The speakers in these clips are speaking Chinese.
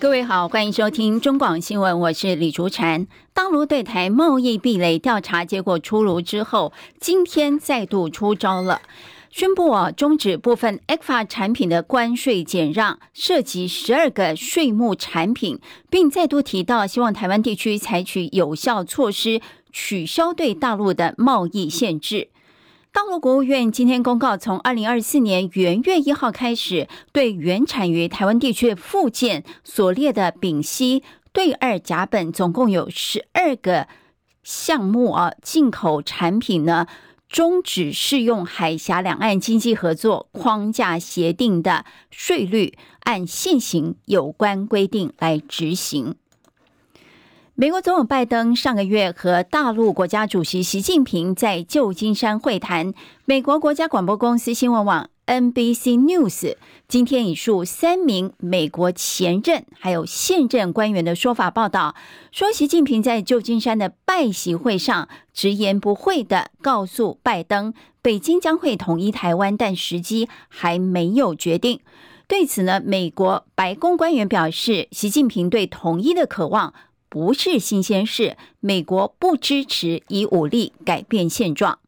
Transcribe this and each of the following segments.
各位好，欢迎收听中广新闻，我是李竹婵。大陆对台贸易壁垒调查结果出炉之后，今天再度出招了，宣布啊终止部分 ECFA 产品的关税减让，涉及十二个税目产品，并再度提到希望台湾地区采取有效措施，取消对大陆的贸易限制。大陆国务院今天公告，从二零二四年元月一号开始，对原产于台湾地区附件所列的丙烯对二甲苯总共有十二个项目啊，进口产品呢，终止适用海峡两岸经济合作框架协定的税率，按现行有关规定来执行。美国总统拜登上个月和大陆国家主席习近平在旧金山会谈。美国国家广播公司新闻网 NBC News 今天引述三名美国前任还有现任官员的说法报道，说习近平在旧金山的拜习会上直言不讳地告诉拜登，北京将会统一台湾，但时机还没有决定。对此呢，美国白宫官员表示，习近平对统一的渴望。不是新鲜事，美国不支持以武力改变现状。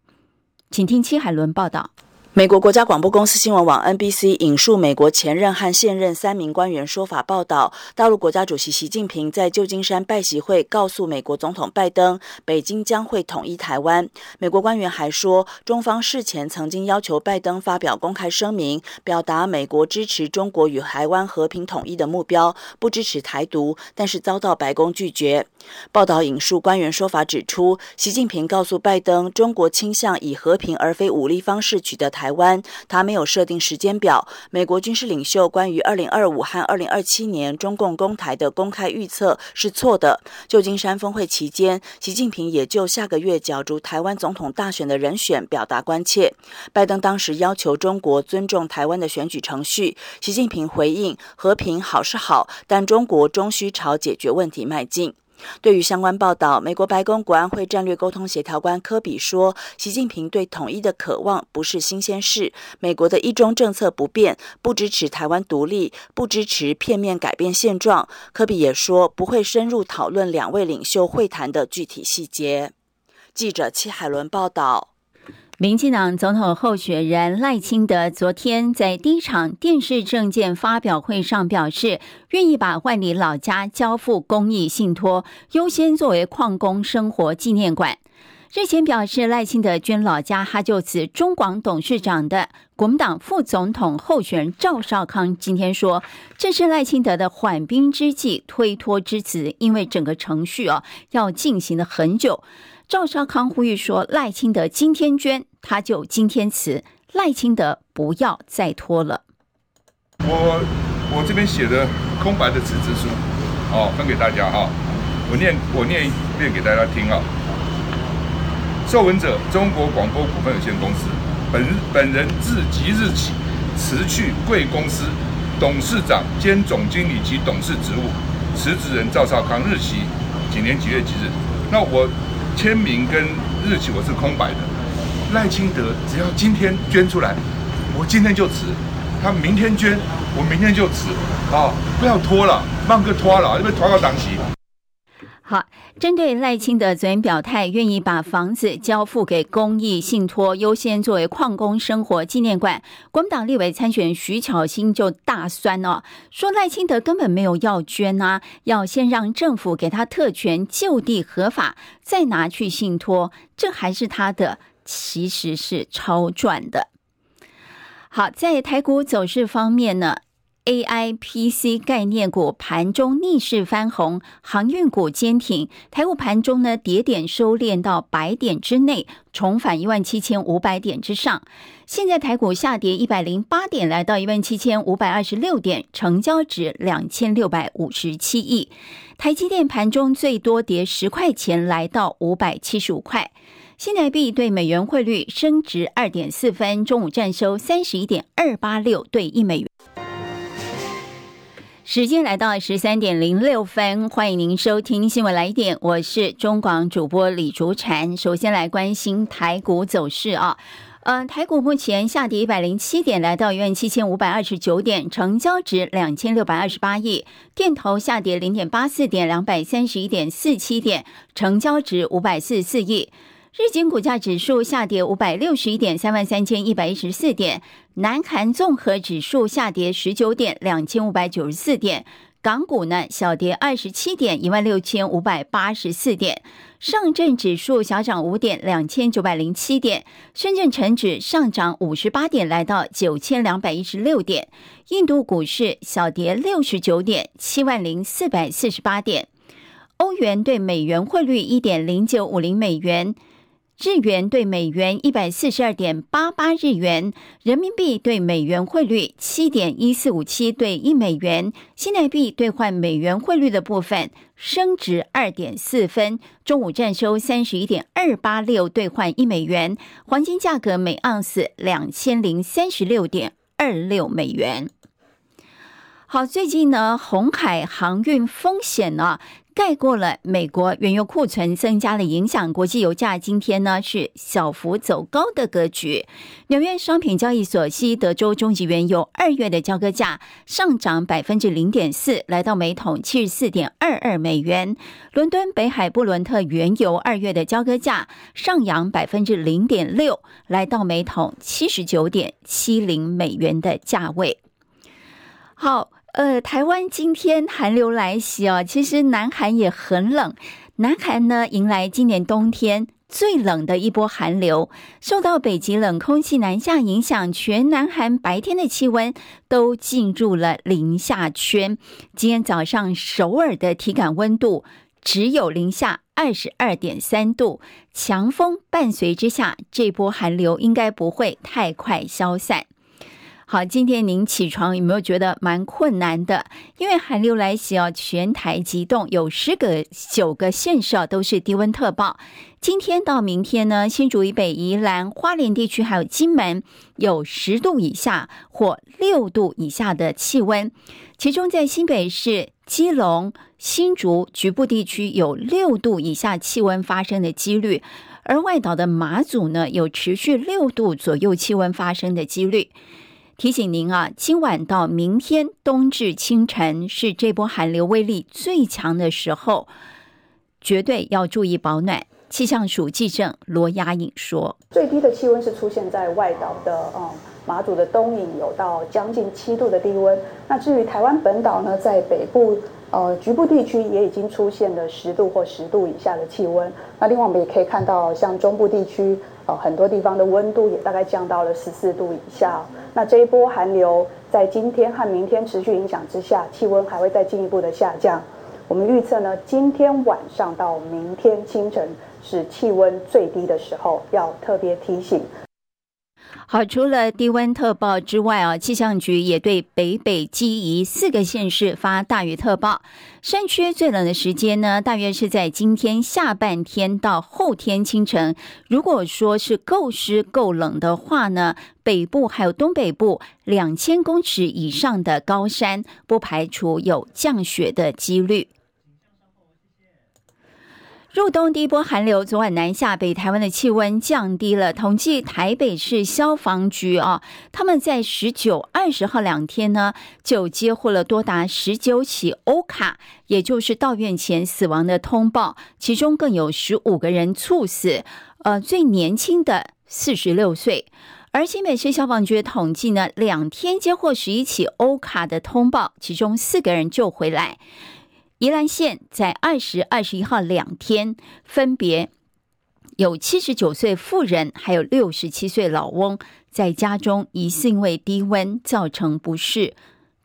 请听戚海伦报道。美国国家广播公司新闻网 NBC 引述美国前任和现任三名官员说法报道，大陆国家主席习近平在旧金山拜习会告诉美国总统拜登，北京将会统一台湾。美国官员还说，中方事前曾经要求拜登发表公开声明，表达美国支持中国与台湾和平统一的目标，不支持台独，但是遭到白宫拒绝。报道引述官员说法指出，习近平告诉拜登，中国倾向以和平而非武力方式取得台。台湾，他没有设定时间表。美国军事领袖关于二零二五和二零二七年中共攻台的公开预测是错的。旧金山峰会期间，习近平也就下个月角逐台湾总统大选的人选表达关切。拜登当时要求中国尊重台湾的选举程序，习近平回应：和平好是好，但中国终需朝解决问题迈进。对于相关报道，美国白宫国安会战略沟通协调官科比说：“习近平对统一的渴望不是新鲜事，美国的一中政策不变，不支持台湾独立，不支持片面改变现状。”科比也说：“不会深入讨论两位领袖会谈的具体细节。”记者戚海伦报道。民进党总统候选人赖清德昨天在第一场电视政见发表会上表示，愿意把万里老家交付公益信托，优先作为矿工生活纪念馆。日前表示赖清德捐老家，他就此中广董事长的国民党副总统候选人赵少康今天说，这是赖清德的缓兵之计、推脱之词，因为整个程序哦要进行了很久。赵少康呼吁说：“赖清德今天捐，他就今天辞。赖清德不要再拖了。”我我这边写的空白的辞职书，哦，分给大家哈。我念我念一遍给大家听啊。受文者：中国广播股份有限公司。本本人自即日起辞去贵公司董事长兼总经理及董事职务。辞职人赵少康。日期几年几月几日？那我。签名跟日期我是空白的，赖清德只要今天捐出来，我今天就辞；他明天捐，我明天就辞。啊，不要拖了，慢个拖了，因为拖到档期。好，针对赖清德昨天表态，愿意把房子交付给公益信托，优先作为矿工生活纪念馆。国民党立委参选徐巧芯就大酸哦，说赖清德根本没有要捐啊，要先让政府给他特权就地合法，再拿去信托，这还是他的，其实是超赚的。好，在台股走势方面呢？AI PC 概念股盘中逆势翻红，航运股坚挺，台股盘中呢跌点收敛到百点之内，重返一万七千五百点之上。现在台股下跌一百零八点，来到一万七千五百二十六点，成交值两千六百五十七亿。台积电盘中最多跌十块钱，来到五百七十五块。新台币对美元汇率升值二点四分，中午站收三十一点二八六对一美元。时间来到十三点零六分，欢迎您收听新闻来一点，我是中广主播李竹婵。首先来关心台股走势啊，呃，台股目前下跌一百零七点，来到一万七千五百二十九点，成交值两千六百二十八亿。电投下跌零点八四点，两百三十一点四七点，成交值五百四十四亿。日经股价指数下跌五百六十一点，三万三千一百一十四点。南韩综合指数下跌十九点，两千五百九十四点。港股呢小跌二十七点，一万六千五百八十四点。上证指数小涨五点，两千九百零七点。深圳成指上涨五十八点，来到九千两百一十六点。印度股市小跌六十九点，七万零四百四十八点。欧元对美元汇率一点零九五零美元。日元兑美元一百四十二点八八日元，人民币对美元汇率七点一四五七兑一美元，新台币兑换美元汇率的部分升值二点四分，中午站收三十一点二八六兑换一美元，黄金价格每盎司两千零三十六点二六美元。好，最近呢，红海航运风险呢，盖过了美国原油库存增加的影响，国际油价今天呢是小幅走高的格局。纽约商品交易所西德州中级原油二月的交割价上涨百分之零点四，来到每桶七十四点二二美元。伦敦北海布伦特原油二月的交割价上扬百分之零点六，来到每桶七十九点七零美元的价位。好。呃，台湾今天寒流来袭哦，其实南韩也很冷。南韩呢，迎来今年冬天最冷的一波寒流，受到北极冷空气南下影响，全南韩白天的气温都进入了零下圈。今天早上首尔的体感温度只有零下二十二点三度，强风伴随之下，这波寒流应该不会太快消散。好，今天您起床有没有觉得蛮困难的？因为寒流来袭哦，全台急冻，有十个九个县市都是低温特报。今天到明天呢，新竹以北、宜兰花莲地区还有金门有十度以下或六度以下的气温，其中在新北市、基隆、新竹局部地区有六度以下气温发生的几率，而外岛的马祖呢，有持续六度左右气温发生的几率。提醒您啊，今晚到明天冬至清晨是这波寒流威力最强的时候，绝对要注意保暖。气象署记者罗雅颖说：“最低的气温是出现在外岛的，嗯，马祖的东引有到将近七度的低温。那至于台湾本岛呢，在北部呃局部地区也已经出现了十度或十度以下的气温。那另外我们也可以看到，像中部地区。”呃，很多地方的温度也大概降到了十四度以下。那这一波寒流在今天和明天持续影响之下，气温还会再进一步的下降。我们预测呢，今天晚上到明天清晨是气温最低的时候，要特别提醒。好，除了低温特报之外啊，气象局也对北北基宜四个县市发大雨特报。山区最冷的时间呢，大约是在今天下半天到后天清晨。如果说是够湿够冷的话呢，北部还有东北部两千公尺以上的高山，不排除有降雪的几率。入冬第一波寒流昨晚南下，北台湾的气温降低了。统计台北市消防局啊，他们在十九、二十号两天呢，就接获了多达十九起欧卡，也就是到院前死亡的通报，其中更有十五个人猝死，呃，最年轻的四十六岁。而新北市消防局统计呢，两天接获十一起欧卡的通报，其中四个人救回来。宜兰县在二十二十一号两天，分别有七十九岁妇人，还有六十七岁老翁在家中疑似因为低温造成不适，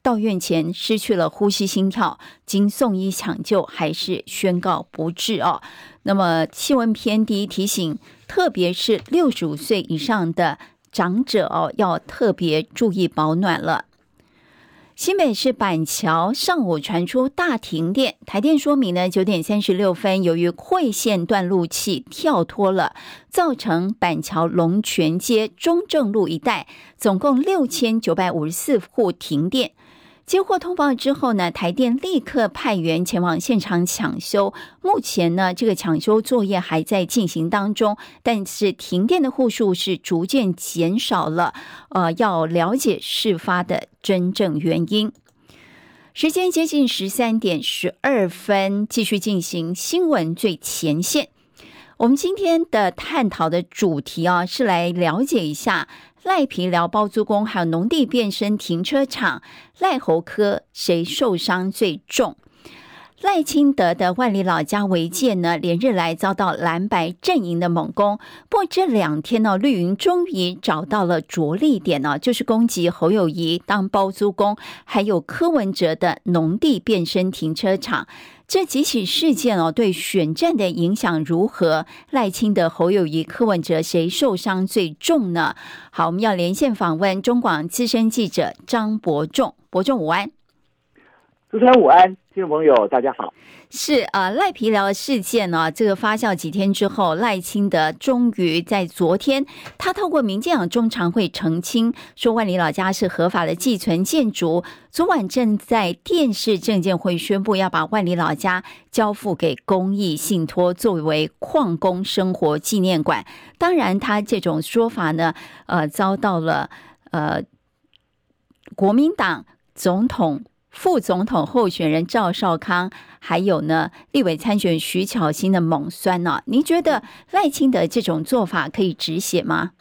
到院前失去了呼吸心跳，经送医抢救，还是宣告不治哦。那么气温偏低，提醒特别是六十五岁以上的长者哦，要特别注意保暖了。新北市板桥上午传出大停电，台电说明呢，九点三十六分，由于汇线断路器跳脱了，造成板桥龙泉街、中正路一带总共六千九百五十四户停电。接获通报之后呢，台电立刻派员前往现场抢修。目前呢，这个抢修作业还在进行当中，但是停电的户数是逐渐减少了。呃，要了解事发的真正原因。时间接近十三点十二分，继续进行新闻最前线。我们今天的探讨的主题啊，是来了解一下。赖皮寮包租公还有农地变身停车场，赖侯科谁受伤最重？赖清德的万里老家违建呢，连日来遭到蓝白阵营的猛攻。不过这两天呢，绿营终于找到了着力点呢，就是攻击侯友谊当包租公，还有柯文哲的农地变身停车场。这几起事件哦，对选战的影响如何？赖清德、侯友谊、柯文哲谁受伤最重呢？好，我们要连线访问中广资深记者张伯仲，伯仲午安。主持人午安，听众朋友大家好。是啊，赖皮寮的事件呢，这个发酵几天之后，赖清德终于在昨天，他透过民进党中常会澄清，说万里老家是合法的寄存建筑。昨晚正在电视政见会宣布要把万里老家交付给公益信托，作为矿工生活纪念馆。当然，他这种说法呢，呃，遭到了呃国民党总统。副总统候选人赵少康，还有呢，立委参选徐巧芯的猛酸呢、您觉得赖清德这种做法可以止血吗？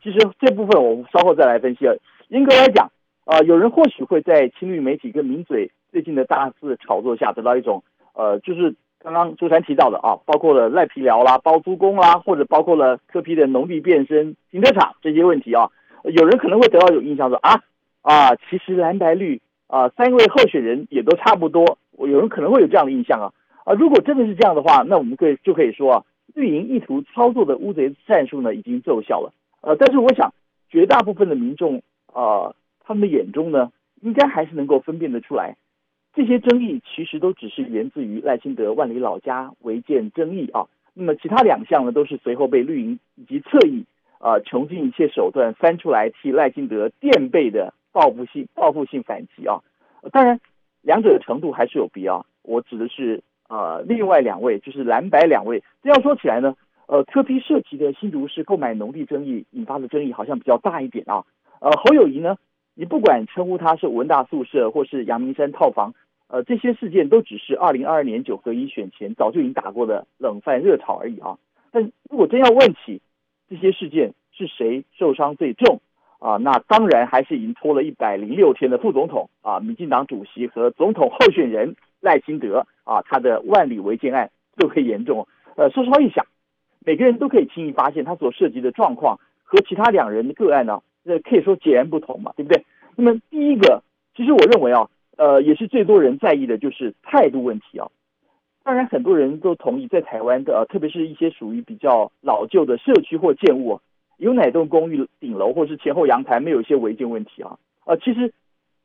其实这部分我们稍后再来分析。严格来讲，啊、呃，有人或许会在亲绿媒体跟名嘴最近的大肆炒作下，得到一种呃，就是刚刚周三提到的啊，包括了赖皮寮啦、包租公啦，或者包括了柯 P 的农地变身停车场这些问题啊，有人可能会得到一种印象说啊啊，其实蓝白绿。啊，三位候选人也都差不多，有人可能会有这样的印象啊啊！如果真的是这样的话，那我们可以就可以说啊，绿营意图操作的乌贼战术呢，已经奏效了。呃，但是我想，绝大部分的民众啊，他们的眼中呢，应该还是能够分辨得出来，这些争议其实都只是源自于赖清德万里老家违建争议啊。那么其他两项呢，都是随后被绿营以及侧翼啊，穷尽一切手段翻出来替赖清德垫背的。报复性报复性反击啊，当然两者的程度还是有必要。我指的是呃另外两位，就是蓝白两位。这样说起来呢，呃柯批涉及的新竹市购买农地争议引发的争议好像比较大一点啊。呃侯友谊呢，你不管称呼他是文大宿舍或是阳明山套房，呃这些事件都只是二零二二年九合一选前早就已经打过的冷饭热炒而已啊。但如果真要问起这些事件是谁受伤最重？啊，那当然还是已经拖了一百零六天的副总统啊，民进党主席和总统候选人赖清德啊，他的万里违建案最为严重。呃，说实话一想，每个人都可以轻易发现他所涉及的状况和其他两人的个案呢，这可以说截然不同嘛，对不对？那么第一个，其实我认为啊，呃，也是最多人在意的就是态度问题啊。当然，很多人都同意，在台湾的，特别是一些属于比较老旧的社区或建物。有哪栋公寓顶楼或是前后阳台没有一些违建问题啊？呃，其实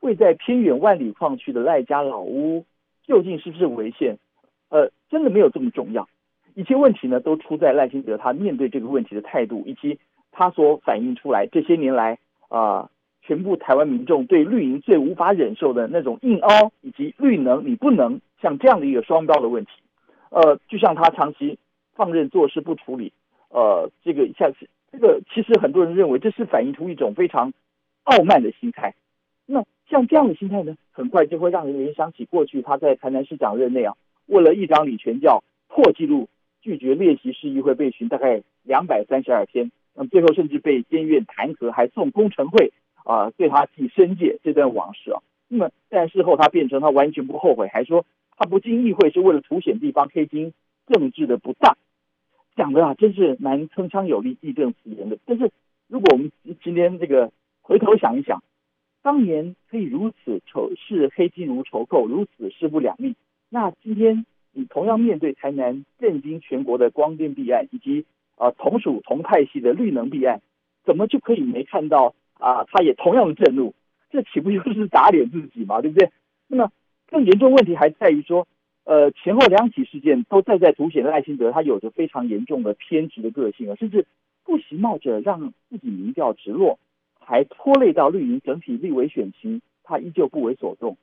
位在偏远万里矿区的赖家老屋究竟是不是违建？呃，真的没有这么重要。一切问题呢，都出在赖清德他面对这个问题的态度，以及他所反映出来这些年来啊、全部台湾民众对绿营最无法忍受的那种硬凹，以及绿能你不能像这样的一个双标的问题。呃，就像他长期放任做事不处理，呃，这个一下子。这个其实很多人认为这是反映出一种非常傲慢的心态。那像这样的心态呢，很快就会让人联想起过去他在台南市长任内啊，为了议长李全教破纪录拒绝列席市议会备询大概两百三十二天，那么最后甚至被监院弹劾，还送工程会啊、对他记申诫这段往事啊。那么但事后他变成他完全不后悔，还说他不进议会是为了凸显地方黑金政治的不当。讲的啊，真是蛮铿锵有力、义正辞严的。但是，如果我们今天这个回头想一想，当年可以如此仇视黑金如仇寇，如此势不两立。那今天你同样面对台南震惊全国的光电弊案，以及啊、呃、同属同派系的绿能弊案，怎么就可以没看到啊？他也同样的震怒，这岂不就是打脸自己嘛？对不对？那么更严重问题还在于说，呃，前后两起事件都再再凸显赖清德他有着非常严重的偏执的个性啊，甚至不惜冒着让自己民调直落，还拖累到绿营整体立委选情，他依旧不为所动。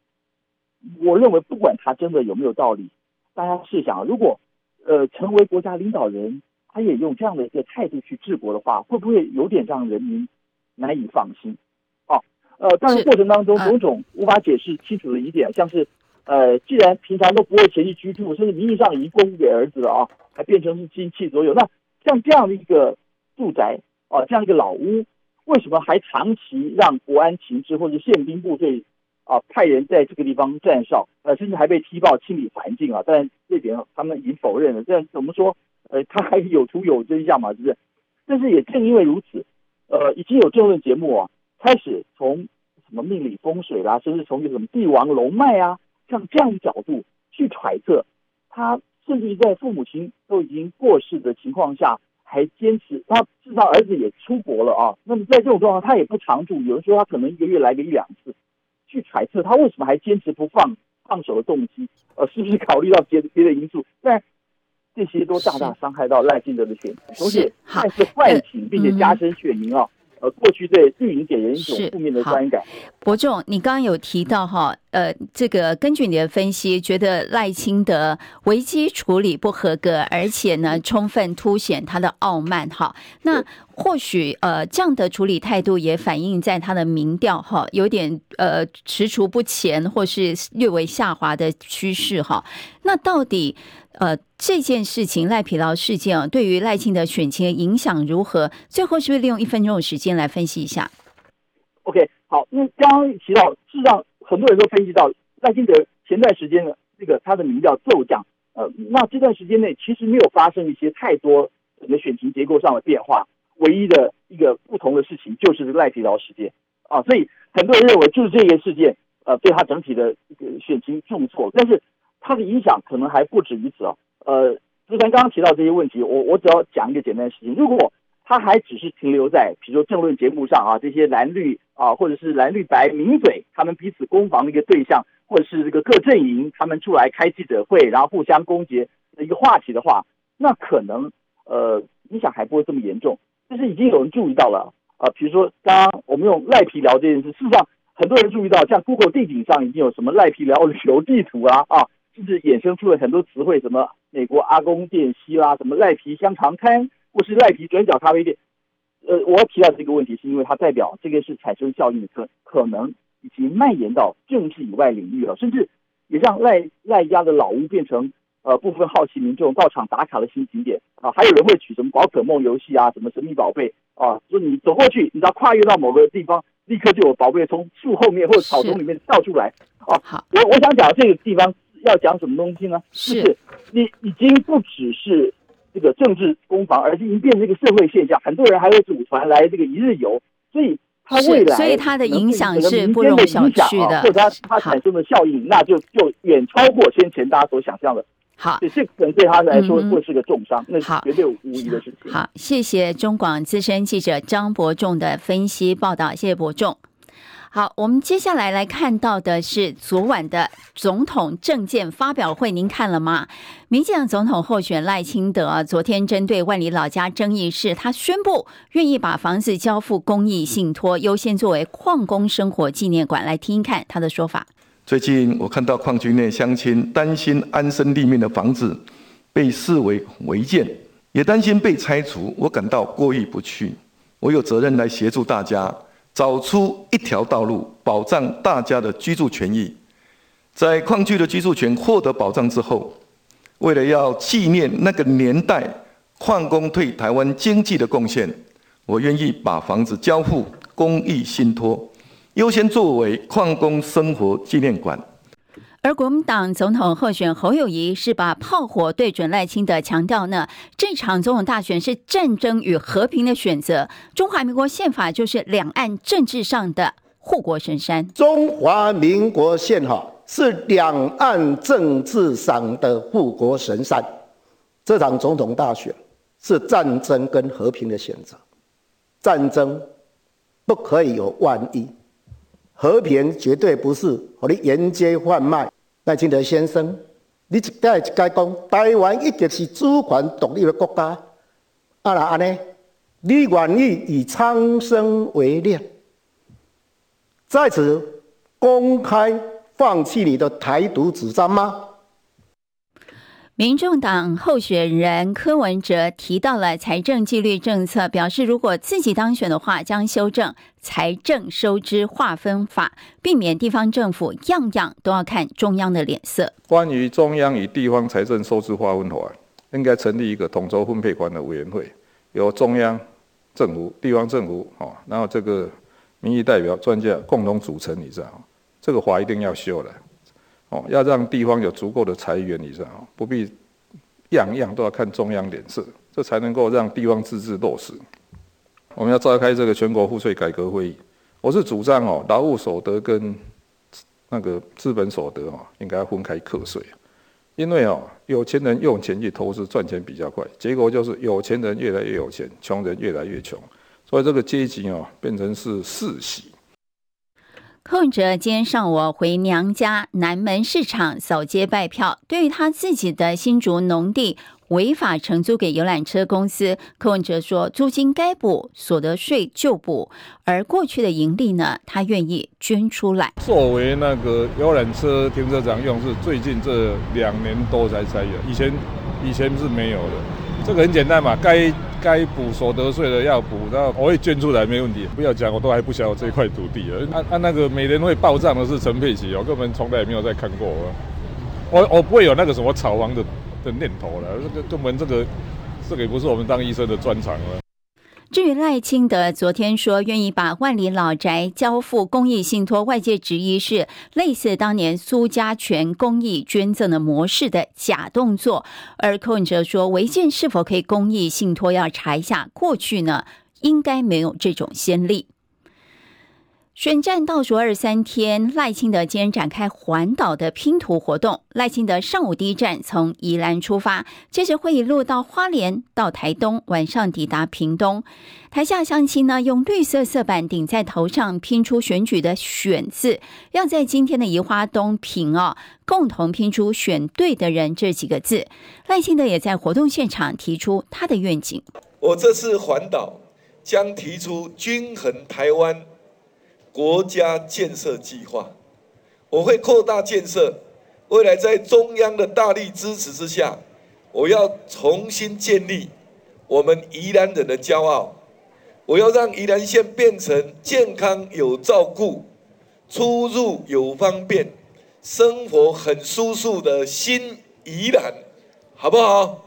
我认为，不管他真的有没有道理，大家试想，如果呃成为国家领导人，他也用这样的一个态度去治国的话，会不会有点让人民难以放心？哦，呃，但是过程当中种种无法解释清楚的疑点，像是呃，既然平常都不会前去居住，甚至名义上已经过户给儿子了啊，还变成是亲戚所有，那像这样的一个住宅啊，这样一个老屋，为什么还长期让国安情治或者宪兵部队？啊，派人在这个地方站哨，呃，甚至还被踢爆清理环境啊，但这点他们已经否认了。这样怎么说？呃，他还有图有真相嘛，是不是？但是也正因为如此，呃，已经有政论节目啊，开始从什么命理风水啦、甚至从什么帝王龙脉啊，像这样的角度去揣测，他甚至在父母亲都已经过世的情况下，还坚持他至少儿子也出国了啊。那么在这种状况，他也不常住，有人说他可能一个月来个一两次。去揣测他为什么还坚持不放放手的动机，呃，是不是考虑到别的别的因素？但这些都大大伤害到赖清德的选情，而且还是唤醒并且加深选民啊。呃，过去对绿营给人一种负面的观感。伯仲，你刚刚有提到哈，呃，这个根据你的分析，觉得赖清德危机处理不合格，而且呢，充分凸显他的傲慢哈。那或许呃，这样的处理态度也反映在他的民调哈，有点呃踌躇不前，或是略微下滑的趋势哈。那到底？呃，这件事情赖皮劳事件啊，对于赖清德选情的影响如何？最后是不是利用一分钟的时间来分析一下？OK，好，因为刚刚提到，事实上很多人都分析到赖清德前段时间的这个他的民调骤降，呃，那这段时间内其实没有发生一些太多整个选情结构上的变化，唯一的一个不同的事情就是赖皮劳事件啊，所以很多人认为就是这个事件呃对他整体的这个选情重挫，但是。它的影响可能还不止于此哦。呃，之前刚刚提到这些问题，我我只要讲一个简单的事情：如果他还只是停留在，比如说政论节目上啊，这些蓝绿啊，或者是蓝绿白名嘴他们彼此攻防的一个对象，或者是这个各阵营他们出来开记者会，然后互相攻击的一个话题的话，那可能呃影响还不会这么严重。但是已经有人注意到了啊，比如说刚刚我们用赖皮聊这件事，事实上很多人注意到，像 Google 地景上已经有什么赖皮聊旅游地图啊啊。甚至衍生出了很多词汇，什么美国阿公店西啦，什么赖皮香肠摊，或是赖皮转角咖啡店。呃，我要提到这个问题，是因为它代表这个是产生效应的可可能已经蔓延到政治以外领域了，甚至也让赖赖家的老屋变成呃部分好奇民众到场打卡的新景点啊。还有人会取什么宝可梦游戏啊，什么神秘宝贝啊，说你走过去，你知道跨越到某个地方，立刻就有宝贝从树后面或者草丛里面跳出来。哦、啊，好，我我想讲这个地方。要讲什么东西呢？是，是你已经不只是这个政治攻防，而是已经变成一个社会现象。很多人还会组团来这个一日游，所以它未来，所以它的影响是不容小觑的，或者它它产生的效应，那就就远超过先前大家所想象的。好，这可能对他来说会是个重伤，嗯、那是绝对无疑的事情。好，谢谢中广资深记者张伯仲的分析报道，谢谢伯仲。好，我们接下来来看到的是昨晚的总统政见发表会，您看了吗？民进党总统候选赖清德昨天针对万里老家争议事，他宣布愿意把房子交付公益信托，优先作为矿工生活纪念馆。来听一看他的说法。最近我看到矿区内乡亲担心安身立命的房子被视为违建，也担心被拆除，我感到过意不去。我有责任来协助大家。找出一条道路，保障大家的居住权益。在矿区的居住权获得保障之后，为了要纪念那个年代矿工对台湾经济的贡献，我愿意把房子交付公益信托，优先作为矿工生活纪念馆。而国民党总统候选侯友谊是把炮火对准赖清德，强调呢，这场总统大选是战争与和平的选择。中华民国宪法就是两岸政治上的护国神山。中华民国宪法是两岸政治上的护国神山。这场总统大选是战争跟和平的选择，战争不可以有万一，和平绝对不是和你沿街贩卖。赖清德先生，你一该一该讲，台湾一直是主权独立的国家，啊啦安尼，你愿意以苍生为念，在此公开放弃你的台独主张吗？民众党候选人柯文哲提到了财政纪律政策，表示如果自己当选的话，将修正财政收支划分法，避免地方政府样样都要看中央的脸色。关于中央与地方财政收支划分法，应该成立一个统筹分配管的委员会，由中央政府、地方政府，哦，然后这个民意代表、专家共同组成，你知道，这个法一定要修了。哦，要让地方有足够的财源，以上不必样样都要看中央脸色，这才能够让地方自治落实。我们要召开这个全国赋税改革会议，我是主张哦，劳务所得跟那个资本所得哦，应该要分开课税，因为哦，有钱人用钱去投资赚钱比较快，结果就是有钱人越来越有钱，穷人越来越穷，所以这个阶级哦，变成是世袭。柯文哲今天上午回娘家南门市场扫街拜票，对于他自己的新竹农地违法承租给游览车公司，柯文哲说租金该补，所得税就补，而过去的盈利呢，他愿意捐出来。作为那个游览车停车场用，是最近这两年多才才有，以前以前是没有的。这个很简单嘛，该。该补所得税的要补，然后我会捐出来，没问题。不要讲，我都还不晓得这块土地。按按那个每年会报账的是陈佩琪，我根本从来也没有再看过。我我不会有那个什么炒房的的念头了，这个根本这个这个也不是我们当医生的专长了。至于赖清德昨天说愿意把万里老宅交付公益信托，外界质疑是类似当年苏家全公益捐赠的模式的假动作，而柯文哲说违建是否可以公益信托要查一下，过去呢应该没有这种先例。选战倒数二十三天，赖清德今天展开环岛的拼图活动。赖清德上午第一站从宜兰出发，接着会一路到花莲、到台东，晚上抵达屏东。台下乡亲呢，用绿色色板顶在头上拼出选举的“选”字，要在今天的宜花东屏哦，共同拼出“选对的人”这几个字。赖清德也在活动现场提出他的愿景：我这次环岛将提出均衡台湾。国家建设计划，我会扩大建设。未来在中央的大力支持之下，我要重新建立我们宜兰人的骄傲。我要让宜兰县变成健康有照顾、出入有方便、生活很舒适的新宜兰，好不好？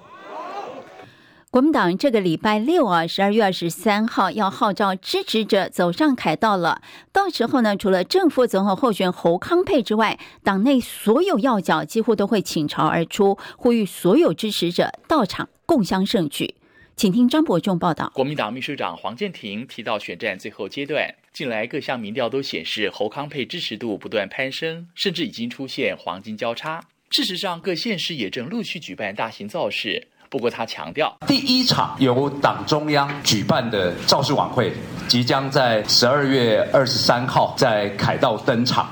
国民党这个礼拜六啊，十二月二十三号要号召支持者走上凯道了。到时候呢，除了正副总统候选侯康沛之外，党内所有要角几乎都会倾巢而出，呼吁所有支持者到场共襄盛举。请听张伯仲报道。国民党秘书长黄建庭提到，选战最后阶段，近来各项民调都显示侯康沛支持度不断攀升，甚至已经出现黄金交叉。事实上，各县市也正陆续举办大型造势。不过他强调，第一场由党中央举办的造势晚会，即将在十二月二十三号在凯道登场。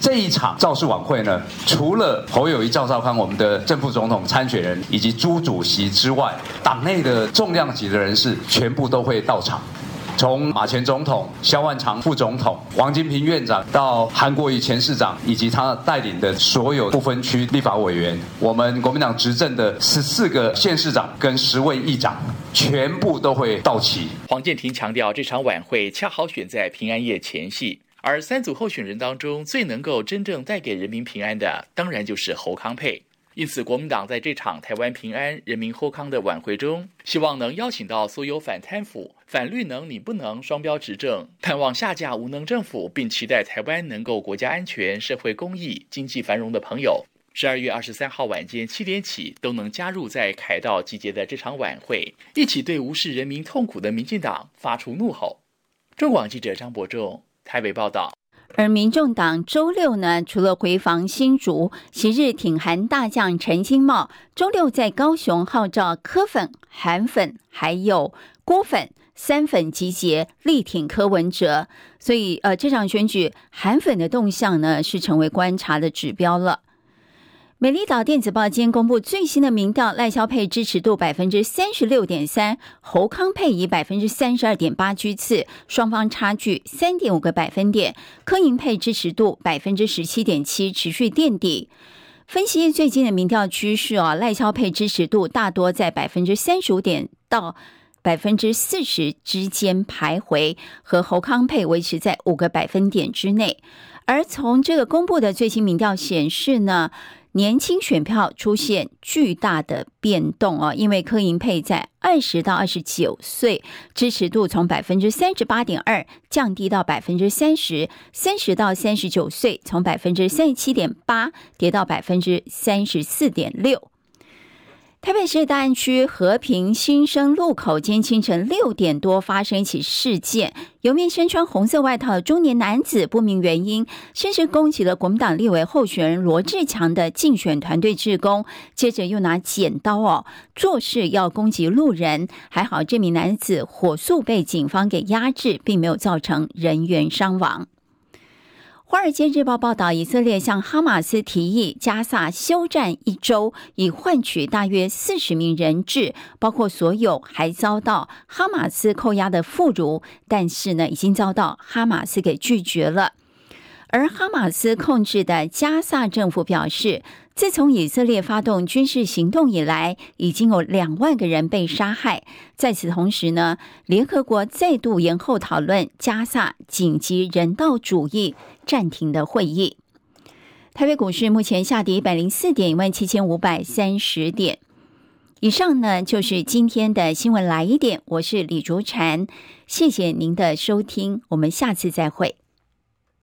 这一场造势晚会呢，除了侯友谊、赵少康我们的正副总统参选人以及朱主席之外，党内的重量级的人士全部都会到场。从马前总统、萧万长副总统、王金平院长到韩国瑜前市长，以及他带领的所有不分区立法委员，我们国民党执政的十四个县市长跟十位议长，全部都会到齐。黄健庭强调，这场晚会恰好选在平安夜前夕，而三组候选人当中最能够真正带给人民平安的，当然就是侯康沛。因此，国民党在这场台湾平安、人民后康的晚会中，希望能邀请到所有反贪腐、反绿能、你不能双标执政、盼望下架无能政府，并期待台湾能够国家安全、社会公益、经济繁荣的朋友，十二月二十三号晚间七点起，都能加入在凯道集结的这场晚会，一起对无视人民痛苦的民进党发出怒吼。中广记者张伯仲台北报道。而民众党周六呢，除了回防新竹，昔日挺韩大将陈金茂，周六在高雄号召柯粉、韩粉还有郭粉三粉集结力挺柯文哲，所以呃，这场选举韩粉的动向呢，是成为观察的指标了。美丽岛电子报今天公布最新的民调，赖萧配支持度百分之三十六点三，侯康配以百分之三十二点八居次，双方差距三点五个百分点。柯银配支持度百分之十七点七，持续垫底。分析最近的民调趋势啊，赖萧配支持度大多在百分之三十五点到百分之四十之间徘徊，和侯康配维持在五个百分点之内。而从这个公布的最新民调显示呢，年轻选票出现巨大的变动哦，因为柯银配在二十到二十九岁支持度从百分之三十八点二降低到百分之三十，三十到三十九岁从百分之三十七点八跌到百分之三十四点六。台北市大安区和平新生路口，今天清晨六点多发生一起事件，有名身穿红色外套的中年男子不明原因，先是攻击了国民党立委候选人罗志强的竞选团队志工，接着又拿剪刀哦，作势要攻击路人。还好这名男子火速被警方给压制，并没有造成人员伤亡。《华尔街日报》报道，以色列向哈马斯提议加萨休战一周，以换取大约四十名人质，包括所有还遭到哈马斯扣押的妇孺。但是呢，已经遭到哈马斯给拒绝了。而哈马斯控制的加萨政府表示，自从以色列发动军事行动以来，已经有两万个人被杀害。在此同时呢，联合国再度延后讨论加萨紧急人道主义暂停的会议。台北股市目前下跌一百零四点，一万七千五百三十点。以上呢，就是今天的新闻来一点。我是李竹婵，谢谢您的收听，我们下次再会。